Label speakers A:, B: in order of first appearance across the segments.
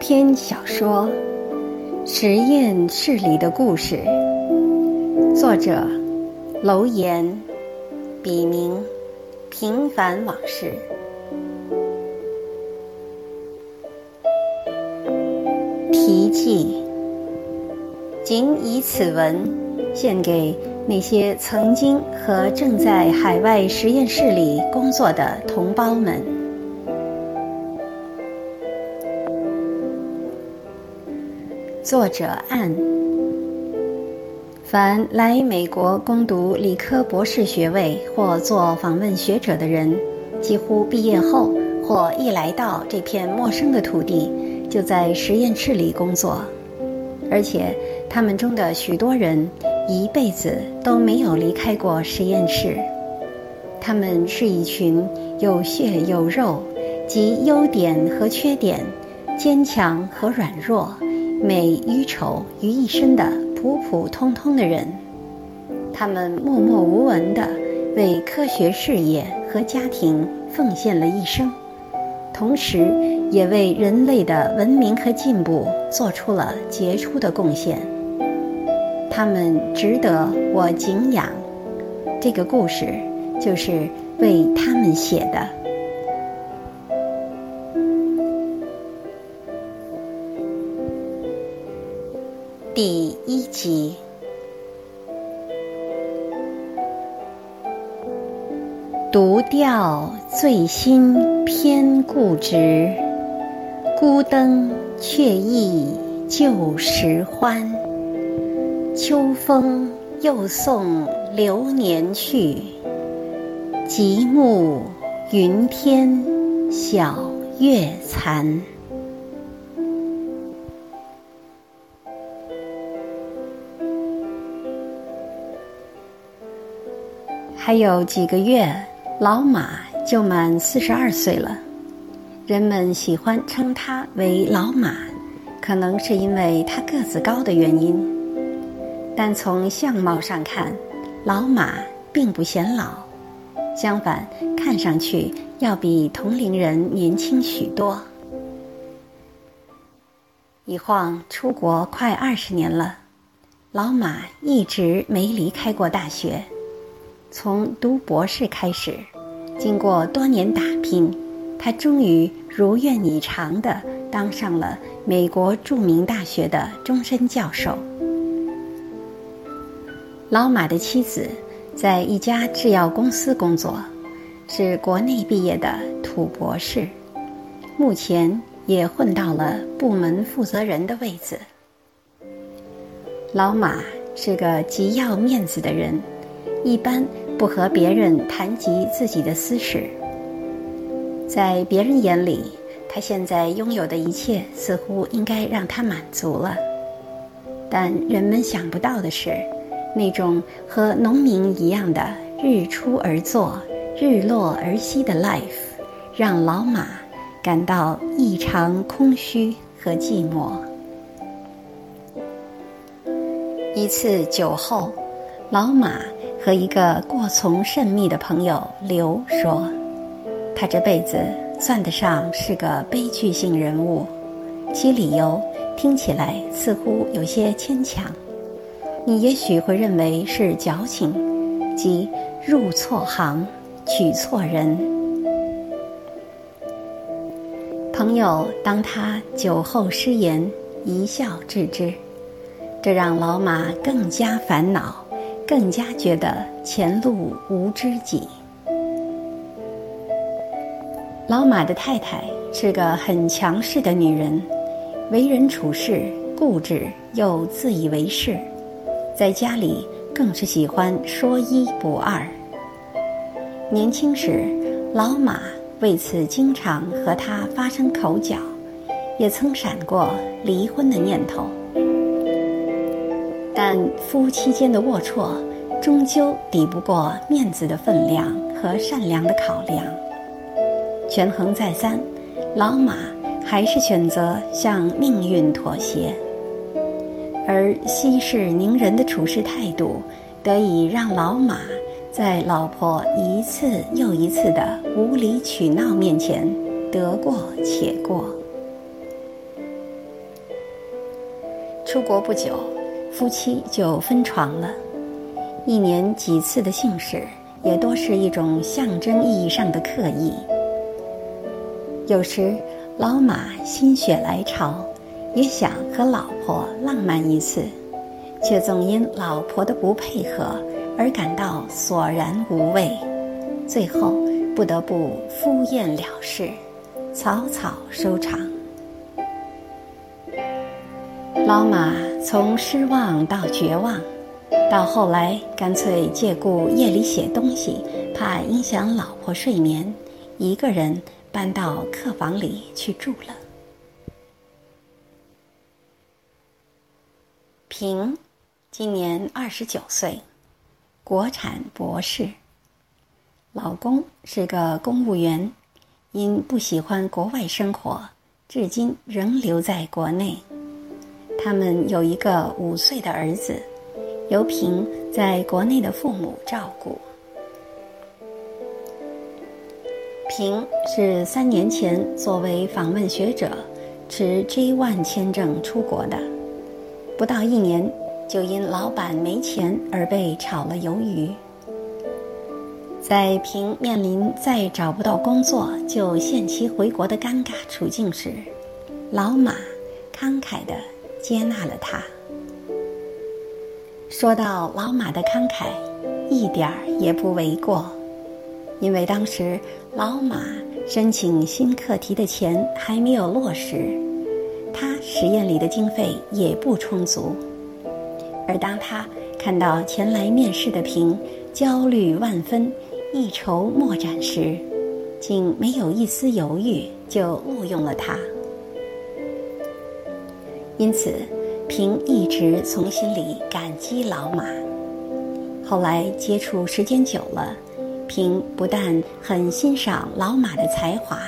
A: 篇小说《实验室里的故事》，作者楼岩，笔名平凡往事。题记：仅以此文献给那些曾经和正在海外实验室里工作的同胞们。作者按：凡来美国攻读理科博士学位或做访问学者的人，几乎毕业后或一来到这片陌生的土地，就在实验室里工作，而且他们中的许多人一辈子都没有离开过实验室。他们是一群有血有肉，集优点和缺点，坚强和软弱。美与丑于一身的普普通通的人，他们默默无闻地为科学事业和家庭奉献了一生，同时也为人类的文明和进步做出了杰出的贡献。他们值得我敬仰。这个故事就是为他们写的。第一集，独钓醉心偏固执，孤灯却忆旧时欢。秋风又送流年去，极目云天晓月残。还有几个月，老马就满四十二岁了。人们喜欢称他为老马，可能是因为他个子高的原因。但从相貌上看，老马并不显老，相反，看上去要比同龄人年轻许多。一晃出国快二十年了，老马一直没离开过大学。从读博士开始，经过多年打拼，他终于如愿以偿地当上了美国著名大学的终身教授。老马的妻子在一家制药公司工作，是国内毕业的土博士，目前也混到了部门负责人的位子。老马是个极要面子的人。一般不和别人谈及自己的私事，在别人眼里，他现在拥有的一切似乎应该让他满足了。但人们想不到的是，那种和农民一样的日出而作、日落而息的 life，让老马感到异常空虚和寂寞。一次酒后，老马。和一个过从甚密的朋友刘说：“他这辈子算得上是个悲剧性人物，其理由听起来似乎有些牵强。你也许会认为是矫情，即入错行，娶错人。”朋友当他酒后失言，一笑置之，这让老马更加烦恼。更加觉得前路无知己。老马的太太是个很强势的女人，为人处事固执又自以为是，在家里更是喜欢说一不二。年轻时，老马为此经常和她发生口角，也曾闪过离婚的念头。但夫妻间的龌龊，终究抵不过面子的分量和善良的考量。权衡再三，老马还是选择向命运妥协，而息事宁人的处事态度，得以让老马在老婆一次又一次的无理取闹面前得过且过。出国不久，夫妻就分床了。一年几次的幸事，也多是一种象征意义上的刻意。有时，老马心血来潮，也想和老婆浪漫一次，却总因老婆的不配合而感到索然无味，最后不得不敷衍了事，草草收场。老马从失望到绝望，到后来干脆借故夜里写东西，怕影响老婆睡眠，一个人搬到客房里去住了。平今年二十九岁，国产博士，老公是个公务员，因不喜欢国外生活，至今仍留在国内。他们有一个五岁的儿子，由平在国内的父母照顾。平是三年前作为访问学者，持 J ONE 签证出国的，不到一年就因老板没钱而被炒了鱿鱼。在平面临再找不到工作就限期回国的尴尬处境时，老马慷慨的。接纳了他。说到老马的慷慨，一点儿也不为过，因为当时老马申请新课题的钱还没有落实，他实验里的经费也不充足。而当他看到前来面试的平焦虑万分、一筹莫展时，竟没有一丝犹豫就录用了他。因此，平一直从心里感激老马。后来接触时间久了，平不但很欣赏老马的才华，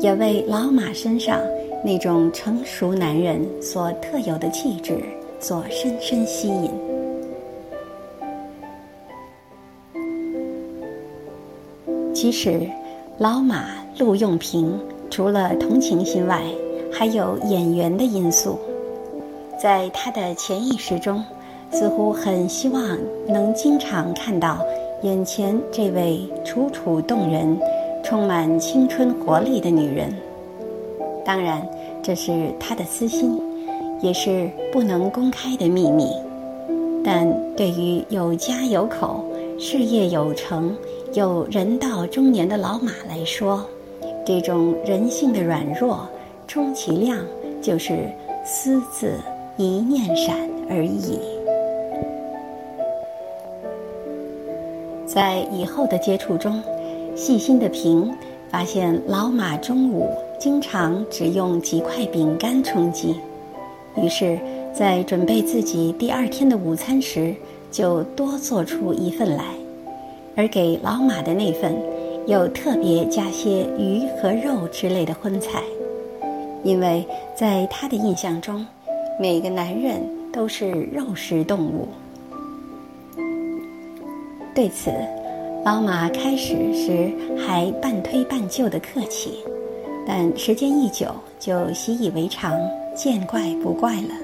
A: 也为老马身上那种成熟男人所特有的气质所深深吸引。其实，老马录用平，除了同情心外，还有演员的因素。在他的潜意识中，似乎很希望能经常看到眼前这位楚楚动人、充满青春活力的女人。当然，这是他的私心，也是不能公开的秘密。但对于有家有口、事业有成、有人到中年的老马来说，这种人性的软弱，充其量就是私自。一念闪而已。在以后的接触中，细心的平发现老马中午经常只用几块饼干充饥，于是，在准备自己第二天的午餐时，就多做出一份来，而给老马的那份，又特别加些鱼和肉之类的荤菜，因为在他的印象中。每个男人都是肉食动物。对此，老马开始时还半推半就的客气，但时间一久就习以为常，见怪不怪了。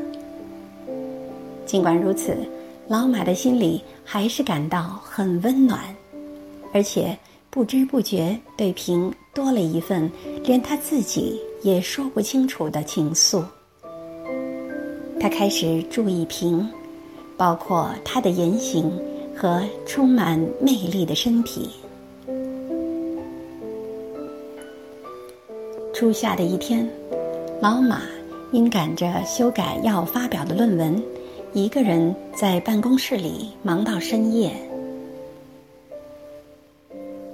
A: 尽管如此，老马的心里还是感到很温暖，而且不知不觉对平多了一份连他自己也说不清楚的情愫。他开始注意平，包括他的言行和充满魅力的身体。初夏的一天，老马因赶着修改要发表的论文，一个人在办公室里忙到深夜。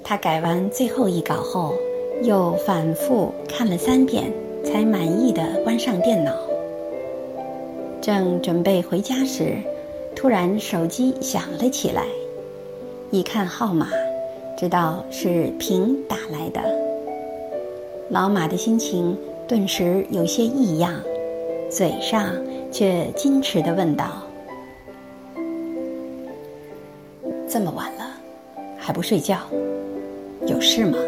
A: 他改完最后一稿后，又反复看了三遍，才满意的关上电脑。正准备回家时，突然手机响了起来。一看号码，知道是平打来的。老马的心情顿时有些异样，嘴上却矜持地问道：“这么晚了，还不睡觉？有事吗？”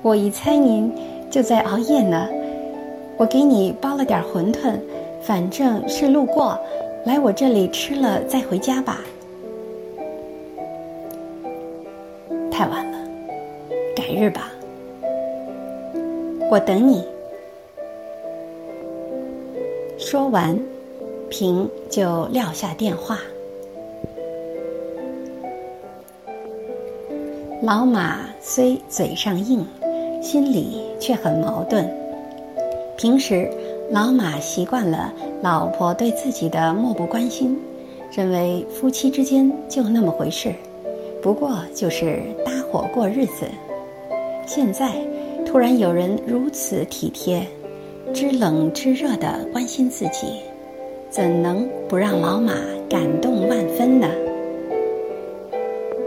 A: 我一猜您。就在熬夜呢。我给你包了点馄饨，反正是路过，来我这里吃了再回家吧。太晚了，改日吧。我等你。说完，平就撂下电话。老马虽嘴上硬，心里却很矛盾。平时，老马习惯了老婆对自己的漠不关心，认为夫妻之间就那么回事，不过就是搭伙过日子。现在突然有人如此体贴、知冷知热的关心自己，怎能不让老马感动万分呢？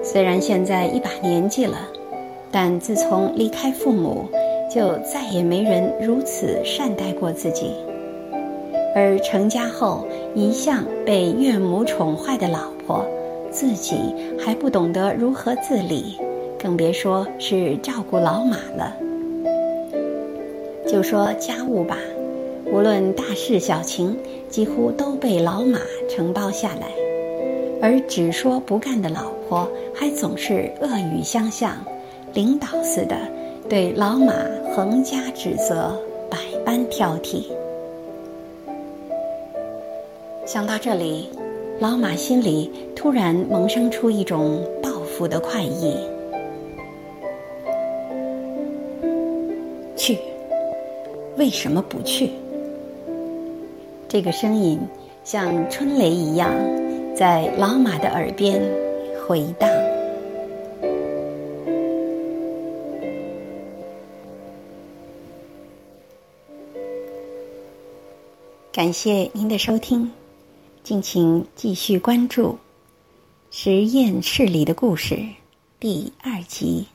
A: 虽然现在一把年纪了，但自从离开父母，就再也没人如此善待过自己。而成家后一向被岳母宠坏的老婆，自己还不懂得如何自理，更别说是照顾老马了。就说家务吧，无论大事小情，几乎都被老马承包下来，而只说不干的老。婆还总是恶语相向，领导似的对老马横加指责，百般挑剔。想到这里，老马心里突然萌生出一种报复的快意。去？为什么不去？这个声音像春雷一样，在老马的耳边。回荡。感谢您的收听，敬请继续关注《实验室里的故事》第二集。